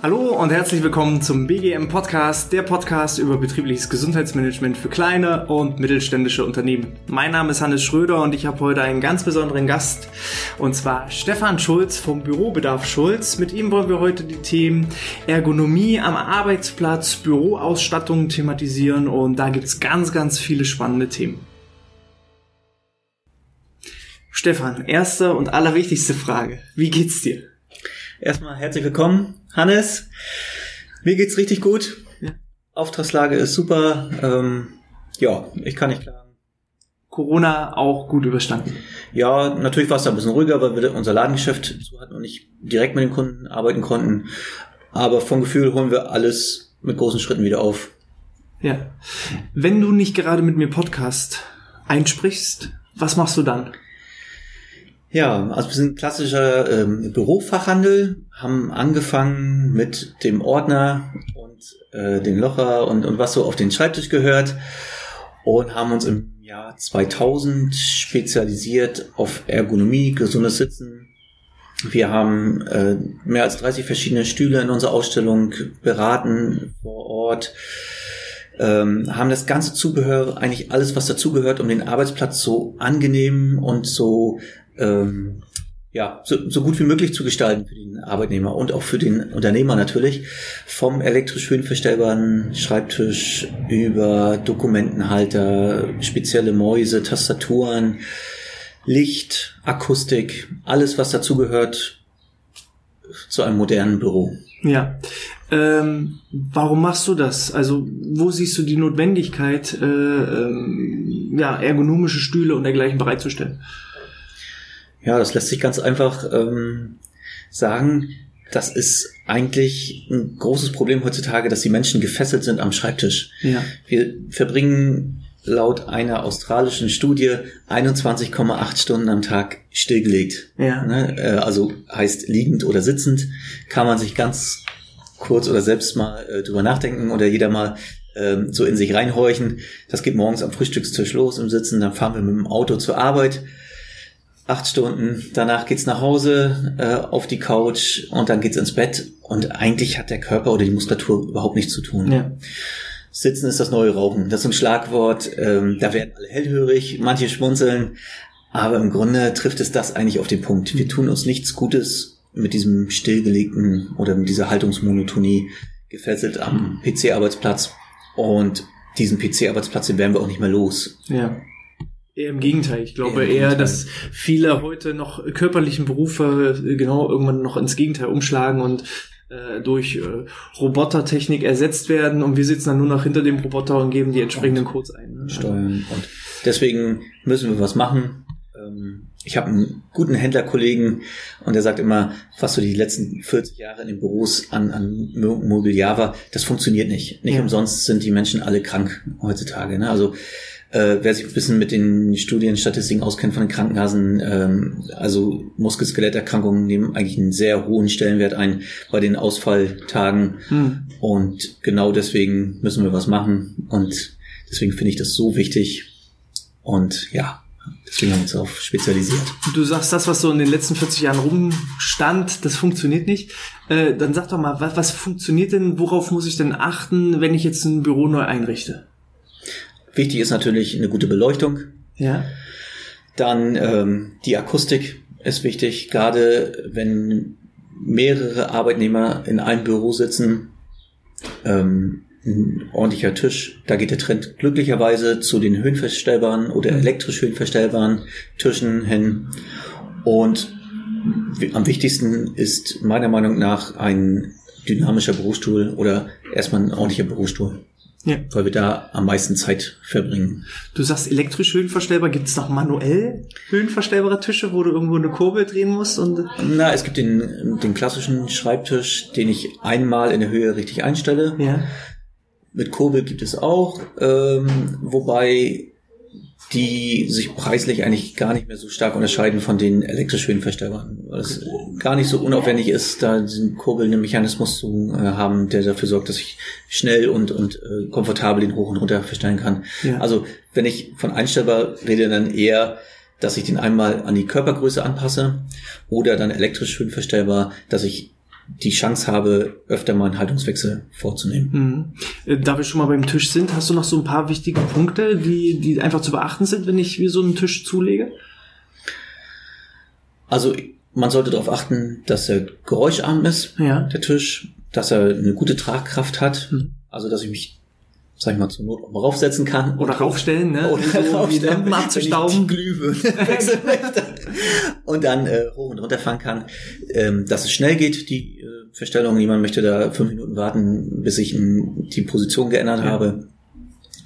Hallo und herzlich willkommen zum BGM Podcast, der Podcast über betriebliches Gesundheitsmanagement für kleine und mittelständische Unternehmen. Mein Name ist Hannes Schröder und ich habe heute einen ganz besonderen Gast und zwar Stefan Schulz vom Bürobedarf Schulz. Mit ihm wollen wir heute die Themen Ergonomie am Arbeitsplatz, Büroausstattung thematisieren und da gibt's ganz, ganz viele spannende Themen. Stefan, erste und allerwichtigste Frage. Wie geht's dir? Erstmal herzlich willkommen, Hannes. Mir geht's richtig gut. Ja. Auftragslage ist super. Ähm, ja, ich kann nicht klagen. Corona auch gut überstanden. Ja, natürlich war es da ein bisschen ruhiger, weil wir unser Ladengeschäft zu hatten und nicht direkt mit den Kunden arbeiten konnten. Aber vom Gefühl holen wir alles mit großen Schritten wieder auf. Ja. Wenn du nicht gerade mit mir Podcast einsprichst, was machst du dann? Ja, also wir sind klassischer ähm, Bürofachhandel, haben angefangen mit dem Ordner und äh, den Locher und, und was so auf den Schreibtisch gehört und haben uns im Jahr 2000 spezialisiert auf Ergonomie, gesundes Sitzen. Wir haben äh, mehr als 30 verschiedene Stühle in unserer Ausstellung beraten vor Ort, ähm, haben das ganze Zubehör, eigentlich alles, was dazugehört, um den Arbeitsplatz so angenehm und so ähm, ja, so, so gut wie möglich zu gestalten für den Arbeitnehmer und auch für den Unternehmer natürlich. Vom elektrisch höhenverstellbaren Schreibtisch über Dokumentenhalter, spezielle Mäuse, Tastaturen, Licht, Akustik, alles was dazugehört zu einem modernen Büro. Ja. Ähm, warum machst du das? Also wo siehst du die Notwendigkeit, äh, ähm, ja, ergonomische Stühle und dergleichen bereitzustellen? Ja, das lässt sich ganz einfach ähm, sagen. Das ist eigentlich ein großes Problem heutzutage, dass die Menschen gefesselt sind am Schreibtisch. Ja. Wir verbringen laut einer australischen Studie 21,8 Stunden am Tag stillgelegt. Ja. Ne? Äh, Also heißt liegend oder sitzend. Kann man sich ganz kurz oder selbst mal äh, drüber nachdenken oder jeder mal ähm, so in sich reinhorchen. Das geht morgens am Frühstückstisch los im Sitzen, dann fahren wir mit dem Auto zur Arbeit acht Stunden, danach geht's nach Hause äh, auf die Couch und dann geht's ins Bett und eigentlich hat der Körper oder die Muskulatur überhaupt nichts zu tun. Ja. Sitzen ist das neue Rauchen. Das ist ein Schlagwort. Ähm, da werden alle hellhörig, manche schmunzeln, aber im Grunde trifft es das eigentlich auf den Punkt. Wir tun uns nichts Gutes mit diesem stillgelegten oder mit dieser Haltungsmonotonie gefesselt am PC-Arbeitsplatz und diesen PC-Arbeitsplatz, den werden wir auch nicht mehr los. Ja. Eher im Gegenteil. Ich glaube Eher eher, dass viele heute noch körperlichen Berufe äh, genau irgendwann noch ins Gegenteil umschlagen und äh, durch äh, Robotertechnik ersetzt werden und wir sitzen dann nur noch hinter dem Roboter und geben die entsprechenden Codes ein. Ne? steuern. Und deswegen müssen wir was machen. Ähm, Ich habe einen guten Händlerkollegen und der sagt immer, was so die letzten 40 Jahre in den Büros an, an Mo- Mobiliar war, das funktioniert nicht. Nicht Ja. umsonst sind die Menschen alle krank heutzutage. Ne? Also äh, wer sich ein bisschen mit den Studienstatistiken auskennt von den Krankenkassen, ähm, also Muskel-Skeletterkrankungen nehmen eigentlich einen sehr hohen Stellenwert ein bei den Ausfalltagen. Hm. Und genau deswegen müssen wir was machen. Und deswegen finde ich das so wichtig. Und ja, deswegen haben wir uns darauf spezialisiert. Du sagst, das, was so in den letzten 40 Jahren rumstand, das funktioniert nicht. Äh, dann sag doch mal, was, was funktioniert denn, worauf muss ich denn achten, wenn ich jetzt ein Büro neu einrichte? Wichtig ist natürlich eine gute Beleuchtung. Ja. Dann ähm, die Akustik ist wichtig, gerade wenn mehrere Arbeitnehmer in einem Büro sitzen. Ähm, ein ordentlicher Tisch, da geht der Trend glücklicherweise zu den höhenverstellbaren oder elektrisch höhenverstellbaren Tischen hin. Und am wichtigsten ist meiner Meinung nach ein dynamischer Bürostuhl oder erstmal ein ordentlicher Bürostuhl, Ja. weil wir da am meisten Zeit verbringen. Du sagst elektrisch höhenverstellbar, gibt es noch manuell höhenverstellbare Tische, wo du irgendwo eine Kurbel drehen musst und Na, es gibt den, den klassischen Schreibtisch, den ich einmal in der Höhe richtig einstelle. ja. Mit Kurbel gibt es auch, ähm, wobei die sich preislich eigentlich gar nicht mehr so stark unterscheiden von den elektrisch Höhenverstellbaren, weil es gar nicht so unaufwendig ist, da diesen kurbelnden Mechanismus zu äh, haben, der dafür sorgt, dass ich schnell und, und äh, komfortabel den hoch und runter verstellen kann. Ja. Also wenn ich von einstellbar rede, dann eher dass ich den einmal an die Körpergröße anpasse oder dann elektrisch höhenverstellbar, dass ich die Chance habe, öfter mal einen Haltungswechsel vorzunehmen. Mhm. Äh, da wir schon mal beim Tisch sind, hast du noch so ein paar wichtige Punkte, die, die einfach zu beachten sind, wenn ich mir so einen Tisch zulege? Also man sollte darauf achten, dass er geräuscharm ist, ja. der Tisch, dass er eine gute Tragkraft hat, mhm. also dass ich mich sag ich mal, zur Not auch mal raufsetzen kann. Oder raufstellen, ne? Oder so, raufstellen, Lampen abzustauben. Glühbirne. Und dann äh, hoch und runter fahren kann. Ähm, dass es schnell geht, die äh, Verstellung. Jemand möchte da fünf Minuten warten, bis ich m, die Position geändert ja. habe.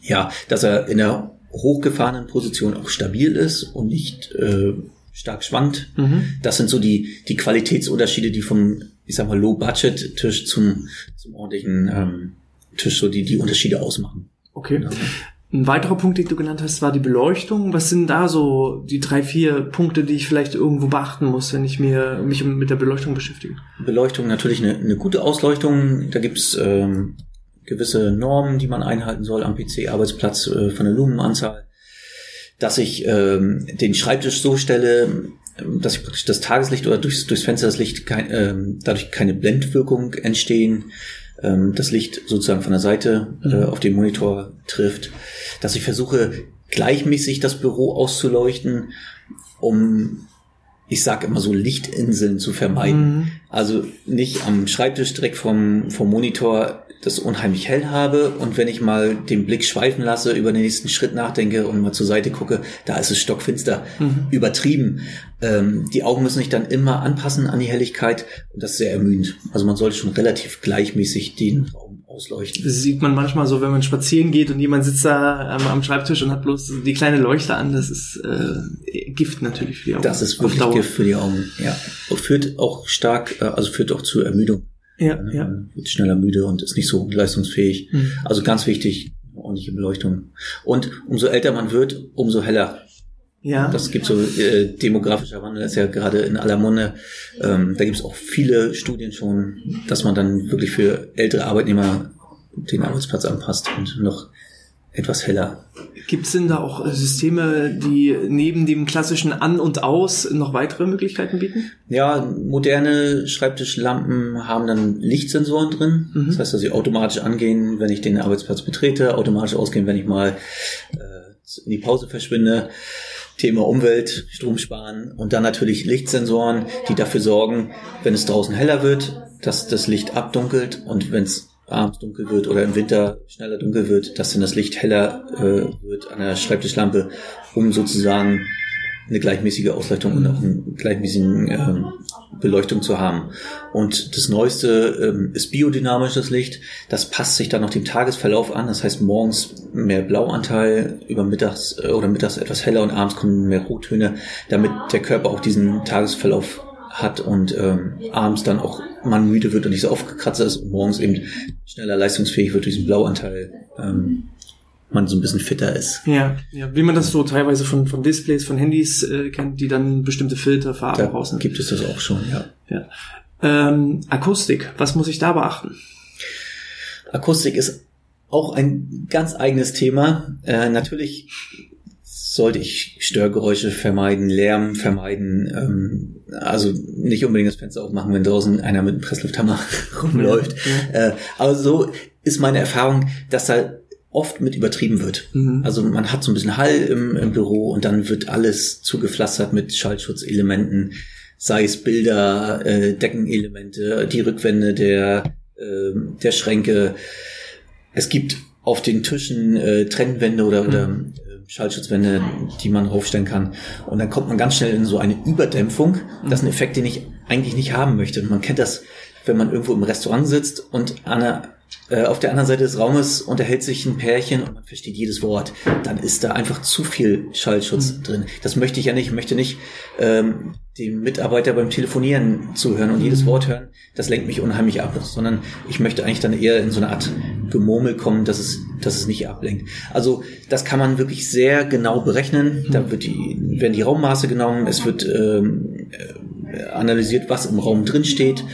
Ja, dass er in der hochgefahrenen Position auch stabil ist und nicht äh, stark schwankt. Mhm. Das sind so die, die Qualitätsunterschiede, die vom, ich sag mal, Low-Budget-Tisch zum, zum ordentlichen ähm, Tisch so die, die Unterschiede ausmachen. Okay. Genau. Ein weiterer Punkt, den du genannt hast, war die Beleuchtung. Was sind da so die drei, vier Punkte, die ich vielleicht irgendwo beachten muss, wenn ich mir, mich mit der Beleuchtung beschäftige? Beleuchtung natürlich eine, eine gute Ausleuchtung. Da gibt's ähm, gewisse Normen, die man einhalten soll am PC-Arbeitsplatz äh, von der Lumenanzahl. Dass ich ähm, den Schreibtisch so stelle, dass ich praktisch das Tageslicht oder durchs, durchs Fenster das Licht kein, ähm, dadurch keine Blendwirkung entstehen ähm, das Licht sozusagen von der Seite äh, mhm. auf den Monitor trifft, dass ich versuche gleichmäßig das Büro auszuleuchten, um ich sage immer so Lichtinseln zu vermeiden. Mhm. Also nicht am Schreibtisch direkt vom, vom Monitor das unheimlich hell habe und wenn ich mal den Blick schweifen lasse, über den nächsten Schritt nachdenke und mal zur Seite gucke, da ist es stockfinster, mhm. übertrieben. Ähm, die Augen müssen sich dann immer anpassen an die Helligkeit und das ist sehr ermüdend. Also man sollte schon relativ gleichmäßig den Raum ausleuchten. Das sieht man manchmal so, wenn man spazieren geht und jemand sitzt da ähm, am Schreibtisch und hat bloß die kleine Leuchte an. Das ist äh, Gift natürlich für die Augen. Das ist wirklich Gift für die Augen, ja. Und führt auch stark, äh, also führt auch zur Ermüdung. Ja, ne? ja. Wird schneller müde und ist nicht so leistungsfähig. Mhm. Also ganz wichtig, ordentliche Beleuchtung. Und umso älter man wird, umso heller. Ja. Das gibt so äh, demografischer Wandel, ist ja gerade in aller Munde. Ähm, da gibt es auch viele Studien schon, dass man dann wirklich für ältere Arbeitnehmer den Arbeitsplatz anpasst und noch etwas heller. Gibt es denn da auch äh, Systeme, die neben dem klassischen An und Aus noch weitere Möglichkeiten bieten? Ja, moderne Schreibtischlampen haben dann Lichtsensoren drin. Mhm. Das heißt, dass sie automatisch angehen, wenn ich den Arbeitsplatz betrete, automatisch ausgehen, wenn ich mal äh, in die Pause verschwinde. Thema Umwelt, Strom sparen und dann natürlich Lichtsensoren, die dafür sorgen, wenn es draußen heller wird, dass das Licht abdunkelt und wenn es abends dunkel wird oder im Winter schneller dunkel wird, dass dann das Licht heller äh, wird an der Schreibtischlampe, um sozusagen eine gleichmäßige Ausleuchtung und auch eine gleichmäßige ähm, Beleuchtung zu haben. Und das Neueste ähm, ist biodynamisches Licht. Das passt sich dann noch dem Tagesverlauf an. Das heißt morgens mehr Blauanteil, über mittags äh, oder mittags etwas heller und abends kommen mehr Rottöne, damit der Körper auch diesen Tagesverlauf hat und ähm, abends dann auch man müde wird und nicht so aufgekratzt ist und morgens eben schneller leistungsfähig wird durch diesen Blauanteil, ähm, man so ein bisschen fitter ist. Ja, ja, wie man das so teilweise von, von Displays, von Handys äh, kennt, die dann bestimmte Filter, Farben da rausnehmen. Gibt es das auch schon, ja. ja. Ähm, Akustik, was muss ich da beachten? Akustik ist auch ein ganz eigenes Thema. Äh, natürlich sollte ich Störgeräusche vermeiden, Lärm vermeiden, ähm, also nicht unbedingt das Fenster aufmachen, wenn draußen einer mit einem Presslufthammer rumläuft. Ja. Äh, aber so ist meine Erfahrung, dass da oft mit übertrieben wird. Mhm. Also man hat so ein bisschen Hall im, im Büro und dann wird alles zugepflastert mit Schallschutzelementen, sei es Bilder, äh, Deckenelemente, die Rückwände der, äh, der Schränke. Es gibt auf den Tischen äh, Trennwände oder, mhm. oder Schallschutzwände, die man aufstellen kann. Und dann kommt man ganz schnell in so eine Überdämpfung. Das ist ein Effekt, den ich eigentlich nicht haben möchte. Man kennt das, wenn man irgendwo im Restaurant sitzt und der, äh, auf der anderen Seite des Raumes unterhält sich ein Pärchen und man versteht jedes Wort. Dann ist da einfach zu viel Schallschutz mhm. drin. Das möchte ich ja nicht. Ich möchte nicht ähm, dem Mitarbeiter beim Telefonieren zuhören und jedes mhm. Wort hören. Das lenkt mich unheimlich ab. Sondern ich möchte eigentlich dann eher in so eine Art Gemurmel kommen, dass es, dass es nicht ablenkt. Also das kann man wirklich sehr genau berechnen. Da wird die, werden die Raummaße genommen, es wird ähm, äh, analysiert, was im Raum drin steht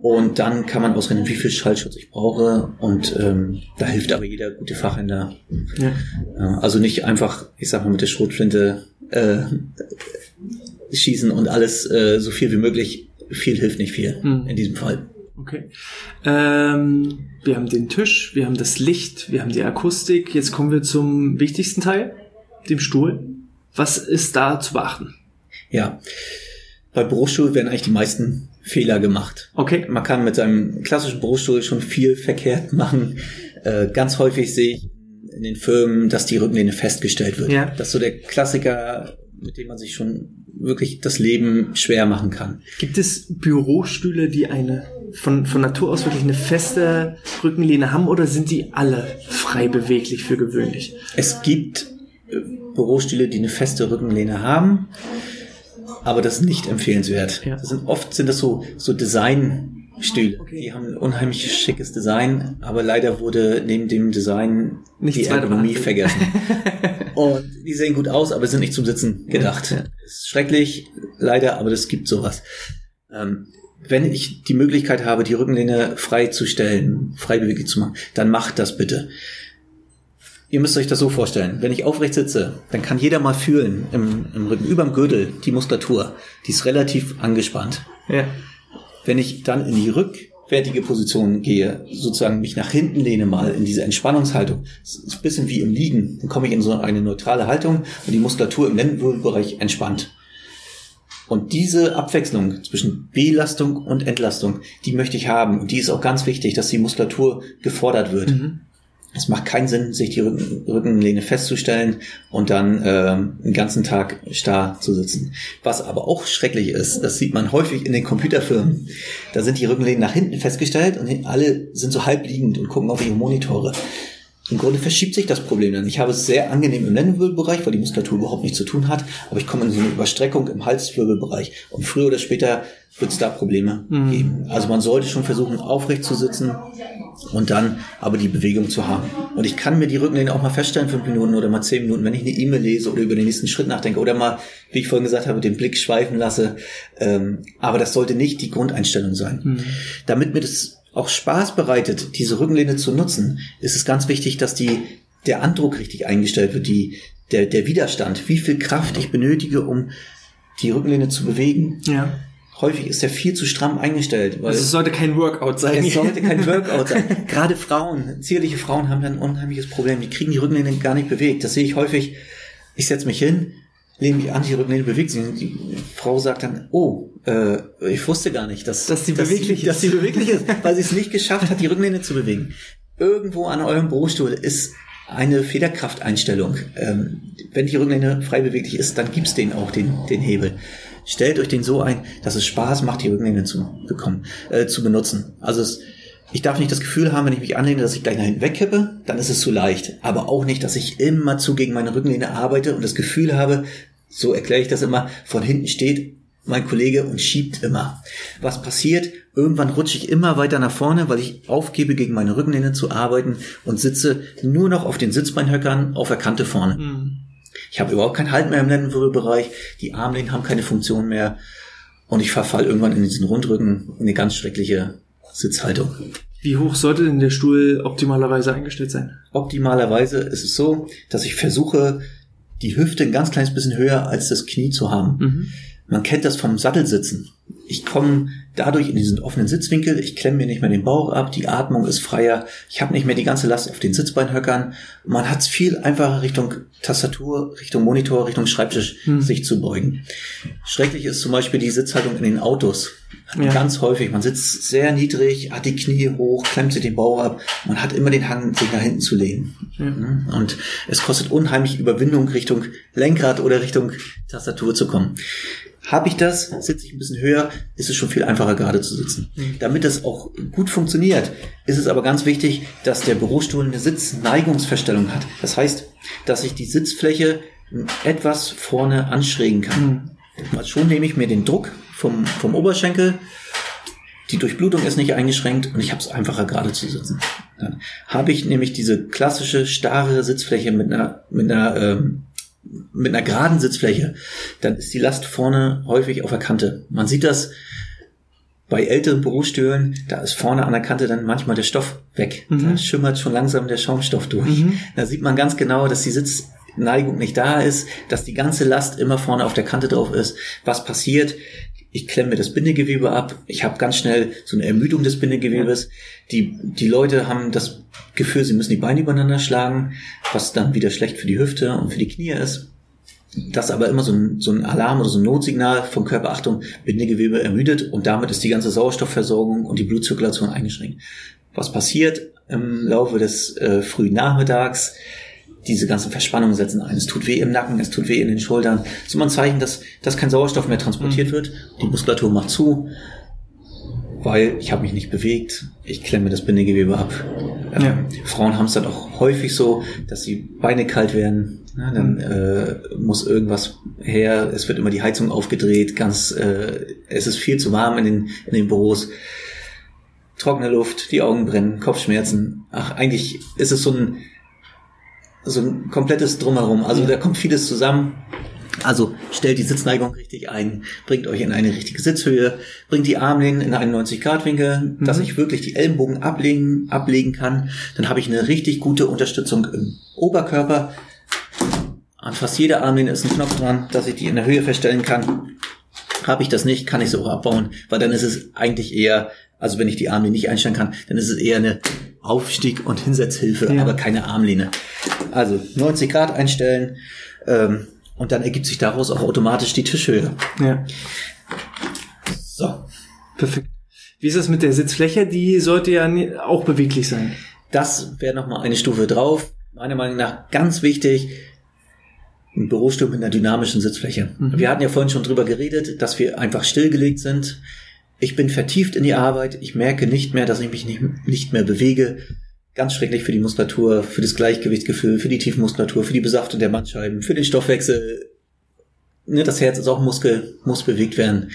und dann kann man ausrechnen, wie viel Schallschutz ich brauche. Und ähm, da hilft aber jeder gute Fachhändler. Ja, also nicht einfach, ich sag mal, mit der Schrotflinte äh, schießen und alles äh, so viel wie möglich. Viel hilft nicht viel mhm. in diesem Fall. Okay. Ähm, wir haben den Tisch, wir haben das Licht, wir haben die Akustik. Jetzt kommen wir zum wichtigsten Teil, dem Stuhl. Was ist da zu beachten? Ja, bei Bürostuhl werden eigentlich die meisten Fehler gemacht. Okay. Man kann mit seinem klassischen Bürostuhl schon viel verkehrt machen. Äh, ganz häufig sehe ich in den Firmen, dass die Rückenlehne festgestellt wird. Ja. Das ist so der Klassiker, mit dem man sich schon wirklich das Leben schwer machen kann. Gibt es Bürostühle, die eine von, von Natur aus wirklich eine feste Rückenlehne haben oder sind die alle frei beweglich für gewöhnlich? Es gibt äh, Bürostühle, die eine feste Rückenlehne haben aber das ist nicht empfehlenswert. Ja. Das sind oft sind das so so Designstühle. Okay. Die haben ein unheimlich schickes Design, aber leider wurde neben dem Design Nichts die Ergonomie vergessen. Und die sehen gut aus, aber sind nicht zum Sitzen gedacht. Ja. Ist schrecklich, leider, aber das gibt sowas. Ähm, wenn ich die Möglichkeit habe, die Rückenlehne frei zu stellen, frei beweglich zu machen, dann macht das bitte. Ihr müsst euch das so vorstellen. Wenn ich aufrecht sitze, dann kann jeder mal fühlen im, im Rücken, überm Gürtel, die Muskulatur. Die ist relativ angespannt. Ja. Wenn ich dann in die rückwärtige Position gehe, sozusagen mich nach hinten lehne mal in diese Entspannungshaltung, das ist ein bisschen wie im Liegen, dann komme ich in so eine neutrale Haltung und die Muskulatur im Lendenwirbelbereich entspannt. Und diese Abwechslung zwischen Belastung und Entlastung, die möchte ich haben. Und die ist auch ganz wichtig, dass die Muskulatur gefordert wird. Mhm. Es macht keinen Sinn, sich die Rücken, Rückenlehne festzustellen und dann äh, den ganzen Tag starr zu sitzen. Was aber auch schrecklich ist, das sieht man häufig in den Computerfirmen. Da sind die Rückenlehnen nach hinten festgestellt und alle sind so halb liegend und gucken auf ihre Monitore. Im Grunde verschiebt sich das Problem dann. Ich habe es sehr angenehm im Lendenwirbelbereich, weil die Muskulatur überhaupt nichts zu tun hat, aber ich komme in so eine Überstreckung im Halswirbelbereich und früher oder später wird es da Probleme mhm. geben. Also man sollte schon versuchen, aufrecht zu sitzen und dann aber die Bewegung zu haben. Und ich kann mir die Rückenlehne auch mal feststellen, fünf Minuten oder mal zehn Minuten, wenn ich eine E-Mail lese oder über den nächsten Schritt nachdenke oder mal, wie ich vorhin gesagt habe, den Blick schweifen lasse. Ähm, aber das sollte nicht die Grundeinstellung sein. Mhm. Damit mir das auch Spaß bereitet, diese Rückenlehne zu nutzen, ist es ganz wichtig, dass die, der Andruck richtig eingestellt wird, die, der, der Widerstand, wie viel Kraft ich benötige, um die Rückenlehne zu bewegen. Ja. Häufig ist er viel zu stramm eingestellt. Weil also es sollte kein Workout sein. Es sollte kein Workout sein. Gerade Frauen, zierliche Frauen haben dann ein unheimliches Problem. Die kriegen die Rückenlehne gar nicht bewegt. Das sehe ich häufig. Ich setze mich hin, lehne mich an, die Rückenlehne bewegt sich. Die Frau sagt dann, oh, äh, ich wusste gar nicht, dass, dass, die beweglich dass, ist. Dass sie beweglich ist, weil sie es nicht geschafft hat, die Rückenlehne zu bewegen. Irgendwo an eurem Bürostuhl ist eine Federkrafteinstellung. Ähm, wenn die Rückenlehne frei beweglich ist, dann gibt's den auch, den, den Hebel. Stellt euch den so ein, dass es Spaß macht, die Rückenlehne zu bekommen, äh, zu benutzen. Also es, ich darf nicht das Gefühl haben, wenn ich mich anlehne, dass ich gleich nach hinten wegkippe, dann ist es zu leicht. Aber auch nicht, dass ich immer zu gegen meine Rückenlehne arbeite und das Gefühl habe, so erkläre ich das immer, von hinten steht mein Kollege und schiebt immer. Was passiert? Irgendwann rutsche ich immer weiter nach vorne, weil ich aufgebe, gegen meine Rückenlehne zu arbeiten und sitze nur noch auf den Sitzbeinhöckern auf der Kante vorne. Mhm. Ich habe überhaupt keinen Halt mehr im Lendenwirbelbereich, die Armlehnen haben keine Funktion mehr und ich verfall irgendwann in diesen Rundrücken in eine ganz schreckliche Sitzhaltung. Wie hoch sollte denn der Stuhl optimalerweise eingestellt sein? Optimalerweise ist es so, dass ich versuche, die Hüfte ein ganz kleines bisschen höher als das Knie zu haben. Mhm. Man kennt das vom Sattelsitzen. Ich komme dadurch in diesen offenen Sitzwinkel, ich klemme mir nicht mehr den Bauch ab, die Atmung ist freier, ich habe nicht mehr die ganze Last auf den Sitzbeinhöckern. Man hat es viel einfacher Richtung Tastatur, Richtung Monitor, Richtung Schreibtisch hm. sich zu beugen. Schrecklich ist zum Beispiel die Sitzhaltung in den Autos. Ja. Ganz häufig. Man sitzt sehr niedrig, hat die Knie hoch, klemmt sich den Bauch ab. Man hat immer den Hang, sich nach hinten zu lehnen. Ja. Und es kostet unheimlich Überwindung, Richtung Lenkrad oder Richtung Tastatur zu kommen. Habe ich das, sitze ich ein bisschen höher, ist es schon viel einfacher gerade zu sitzen. Mhm. Damit das auch gut funktioniert, ist es aber ganz wichtig, dass der Bürostuhl eine Sitzneigungsverstellung hat. Das heißt, dass ich die Sitzfläche etwas vorne anschrägen kann. Mhm. Mal schon nehme ich mir den Druck vom, vom Oberschenkel die Durchblutung ist nicht eingeschränkt und ich habe es einfacher gerade zu sitzen. Dann habe ich nämlich diese klassische starre Sitzfläche mit einer mit einer ähm, mit einer geraden Sitzfläche, dann ist die Last vorne häufig auf der Kante. Man sieht das bei älteren Berufsstühlen, da ist vorne an der Kante dann manchmal der Stoff weg. Mhm. Da schimmert schon langsam der Schaumstoff durch. Mhm. Da sieht man ganz genau, dass die Sitzneigung nicht da ist, dass die ganze Last immer vorne auf der Kante drauf ist. Was passiert? Ich klemme das Bindegewebe ab. Ich habe ganz schnell so eine Ermüdung des Bindegewebes. Die, die Leute haben das Gefühl, sie müssen die Beine übereinander schlagen, was dann wieder schlecht für die Hüfte und für die Knie ist. Das ist aber immer so ein, so ein Alarm oder so ein Notsignal vom Körper, Achtung, Bindegewebe ermüdet und damit ist die ganze Sauerstoffversorgung und die Blutzirkulation eingeschränkt. Was passiert im Laufe des äh, frühen Nachmittags? Diese ganzen Verspannungen setzen ein. Es tut weh im Nacken, es tut weh in den Schultern. Das ist immer ein Zeichen, dass, dass kein Sauerstoff mehr transportiert mhm. wird. Die Muskulatur macht zu, weil ich habe mich nicht bewegt. Ich klemme das Bindegewebe ab. Ja. Ähm, Frauen haben es dann auch häufig so, dass die Beine kalt werden, ja, dann mhm. äh, muss irgendwas her. Es wird immer die Heizung aufgedreht. Ganz, äh, es ist viel zu warm in den, in den Büros. Trockene Luft, die Augen brennen, Kopfschmerzen. Ach, eigentlich ist es so ein, so ein komplettes Drumherum. Also da kommt vieles zusammen. Also stellt die Sitzneigung richtig ein, bringt euch in eine richtige Sitzhöhe, bringt die Armlehnen in einen 90-Grad-Winkel, mhm. dass ich wirklich die Ellenbogen ablegen, ablegen kann. Dann habe ich eine richtig gute Unterstützung im Oberkörper. An fast jeder Armlehne ist ein Knopf dran, dass ich die in der Höhe feststellen kann. Habe ich das nicht, kann ich sie auch abbauen, weil dann ist es eigentlich eher, also wenn ich die Armlehne nicht einstellen kann, dann ist es eher eine Aufstieg- und Hinsetzhilfe, ja. aber keine Armlehne. Also 90 Grad einstellen ähm, und dann ergibt sich daraus auch automatisch die Tischhöhe. Ja. So. Perfekt. Wie ist das mit der Sitzfläche? Die sollte ja auch beweglich sein. Das wäre nochmal eine Stufe drauf. Meiner Meinung nach ganz wichtig, ein Bürostuhl mit einer dynamischen Sitzfläche. Mhm. Wir hatten ja vorhin schon drüber geredet, dass wir einfach stillgelegt sind. Ich bin vertieft in die Arbeit. Ich merke nicht mehr, dass ich mich nicht, nicht mehr bewege. Ganz schrecklich für die Muskulatur, für das Gleichgewichtsgefühl, für die Tiefmuskulatur, für die Besaftung der Bandscheiben, für den Stoffwechsel. Ne, das Herz ist auch Muskel, muss bewegt werden.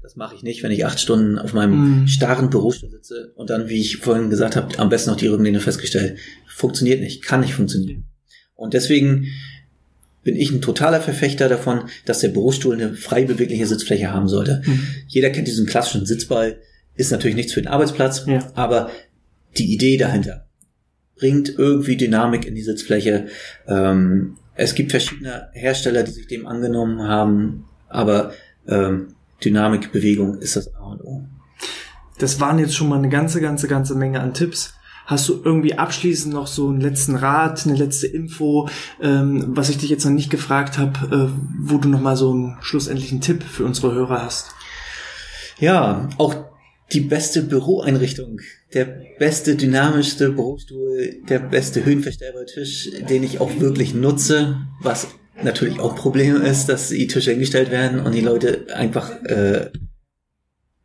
Das mache ich nicht, wenn ich acht Stunden auf meinem mhm. starren Bürostuhl sitze und dann, wie ich vorhin gesagt habe, am besten noch die Rückenlehne festgestellt. Funktioniert nicht, kann nicht funktionieren. Und deswegen bin ich ein totaler Verfechter davon, dass der Bürostuhl eine frei bewegliche Sitzfläche haben sollte. Mhm. Jeder kennt diesen klassischen Sitzball, ist natürlich nichts für den Arbeitsplatz, ja. aber die Idee dahinter bringt irgendwie Dynamik in die Sitzfläche. Ähm, es gibt verschiedene Hersteller, die sich dem angenommen haben, aber ähm, Dynamik, Bewegung ist das A und O. Das waren jetzt schon mal eine ganze, ganze, ganze Menge an Tipps. Hast du irgendwie abschließend noch so einen letzten Rat, eine letzte Info, ähm, was ich dich jetzt noch nicht gefragt habe, äh, wo du noch mal so einen schlussendlichen Tipp für unsere Hörer hast? Ja, auch die beste Büroeinrichtung, der beste dynamischste Bürostuhl, der beste höhenverstellbare Tisch, den ich auch wirklich nutze, was natürlich auch Problem ist, dass die Tische hingestellt werden und die Leute einfach äh,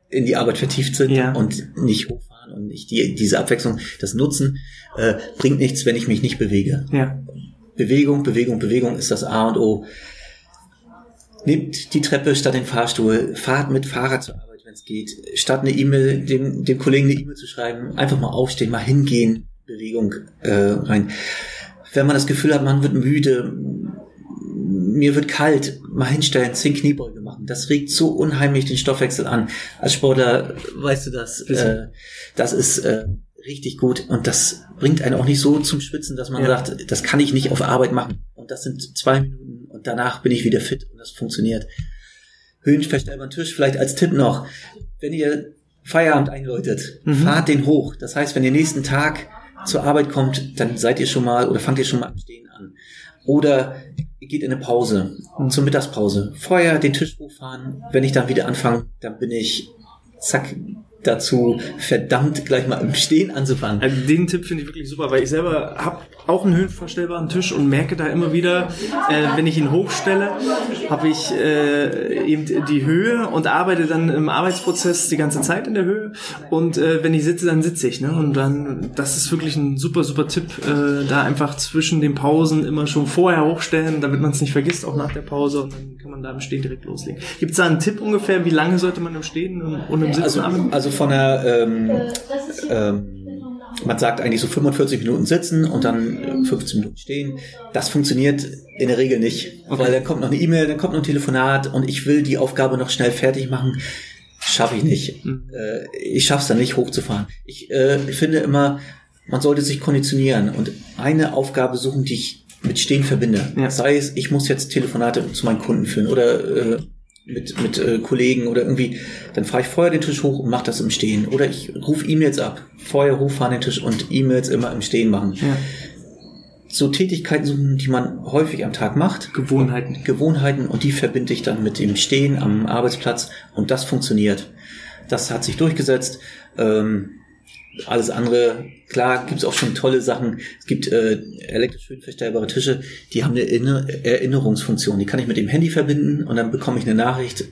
in die Arbeit vertieft sind ja. und nicht hochfahren und nicht die, diese Abwechslung, das Nutzen, äh, bringt nichts, wenn ich mich nicht bewege. Ja. Bewegung, Bewegung, Bewegung ist das A und O. Nehmt die Treppe statt den Fahrstuhl, fahrt mit Fahrrad zur Arbeit, wenn es geht. Statt eine E-Mail, dem, dem Kollegen eine E-Mail zu schreiben, einfach mal aufstehen, mal hingehen, Bewegung äh, rein. Wenn man das Gefühl hat, man wird müde, mir wird kalt, mal hinstellen, zehn Kniebeuge machen. Das regt so unheimlich den Stoffwechsel an. Als Sportler weißt du das. Äh, das ist äh, richtig gut und das bringt einen auch nicht so zum Schwitzen, dass man ja. sagt, das kann ich nicht auf Arbeit machen. Und das sind zwei Minuten und danach bin ich wieder fit und das funktioniert. Höhenverstellbaren Tisch vielleicht als Tipp noch. Wenn ihr Feierabend einläutet, mhm. fahrt den hoch. Das heißt, wenn ihr nächsten Tag zur Arbeit kommt, dann seid ihr schon mal oder fangt ihr schon mal am Stehen an. Oder geht in eine Pause, zur Mittagspause. Vorher den Tisch hochfahren. Wenn ich dann wieder anfange, dann bin ich zack dazu verdammt gleich mal im Stehen anzufangen. Also den Tipp finde ich wirklich super, weil ich selber habe auch einen höhenverstellbaren Tisch und merke da immer wieder, äh, wenn ich ihn hochstelle, habe ich äh, eben die Höhe und arbeite dann im Arbeitsprozess die ganze Zeit in der Höhe und äh, wenn ich sitze, dann sitze ich. Ne? Und dann, das ist wirklich ein super, super Tipp, äh, da einfach zwischen den Pausen immer schon vorher hochstellen, damit man es nicht vergisst, auch nach der Pause und dann kann man da im Stehen direkt loslegen. Gibt es da einen Tipp ungefähr, wie lange sollte man im Stehen und im Sitzen also, arbeiten? Also von der, ähm, ähm, man sagt eigentlich so 45 Minuten sitzen und dann 15 Minuten stehen. Das funktioniert in der Regel nicht, okay. weil dann kommt noch eine E-Mail, dann kommt noch ein Telefonat und ich will die Aufgabe noch schnell fertig machen. Schaffe ich nicht. Mhm. Äh, ich schaffe es dann nicht hochzufahren. Ich äh, finde immer, man sollte sich konditionieren und eine Aufgabe suchen, die ich mit Stehen verbinde. Ja. Sei es, ich muss jetzt Telefonate zu meinen Kunden führen oder äh, mit, mit äh, Kollegen oder irgendwie, dann fahre ich vorher den Tisch hoch und mache das im Stehen. Oder ich rufe E-Mails ab, vorher hochfahren den Tisch und E-Mails immer im Stehen machen. Ja. So Tätigkeiten suchen, die man häufig am Tag macht. Gewohnheiten. Gewohnheiten und die verbinde ich dann mit dem Stehen am Arbeitsplatz und das funktioniert. Das hat sich durchgesetzt. Ähm, alles andere, klar, gibt's auch schon tolle Sachen. Es gibt äh, elektrisch höhenverstellbare Tische, die haben eine Erinnerungsfunktion. Die kann ich mit dem Handy verbinden und dann bekomme ich eine Nachricht.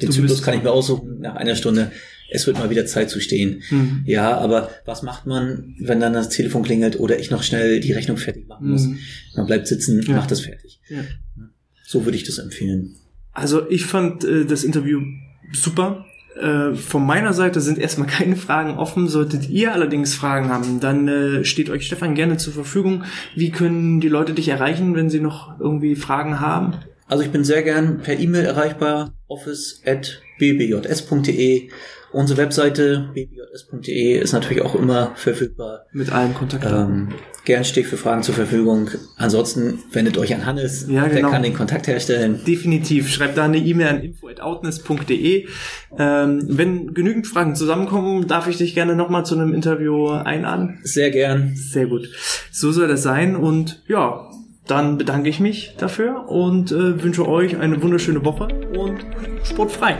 Den du Zyklus kann ich mir aussuchen nach einer Stunde. Es wird mal wieder Zeit zu stehen. Mhm. Ja, aber was macht man, wenn dann das Telefon klingelt oder ich noch schnell die Rechnung fertig machen muss? Mhm. Man bleibt sitzen, ja. macht das fertig. Ja. So würde ich das empfehlen. Also ich fand äh, das Interview super. Äh, von meiner Seite sind erstmal keine Fragen offen. Solltet ihr allerdings Fragen haben, dann äh, steht euch Stefan gerne zur Verfügung. Wie können die Leute dich erreichen, wenn sie noch irgendwie Fragen haben? Also ich bin sehr gern per E-Mail erreichbar, office at bbjs.de Unsere Webseite bbjs.de ist natürlich auch immer verfügbar. Mit allen Kontaktdaten. Ähm, gern stehe ich für Fragen zur Verfügung. Ansonsten wendet euch an Hannes, ja, genau. der kann den Kontakt herstellen. Definitiv. Schreibt da eine E-Mail an info.outness.de. Ähm, wenn genügend Fragen zusammenkommen, darf ich dich gerne nochmal zu einem Interview einladen. Sehr gern. Sehr gut. So soll das sein und ja, dann bedanke ich mich dafür und äh, wünsche euch eine wunderschöne Woche und sportfrei.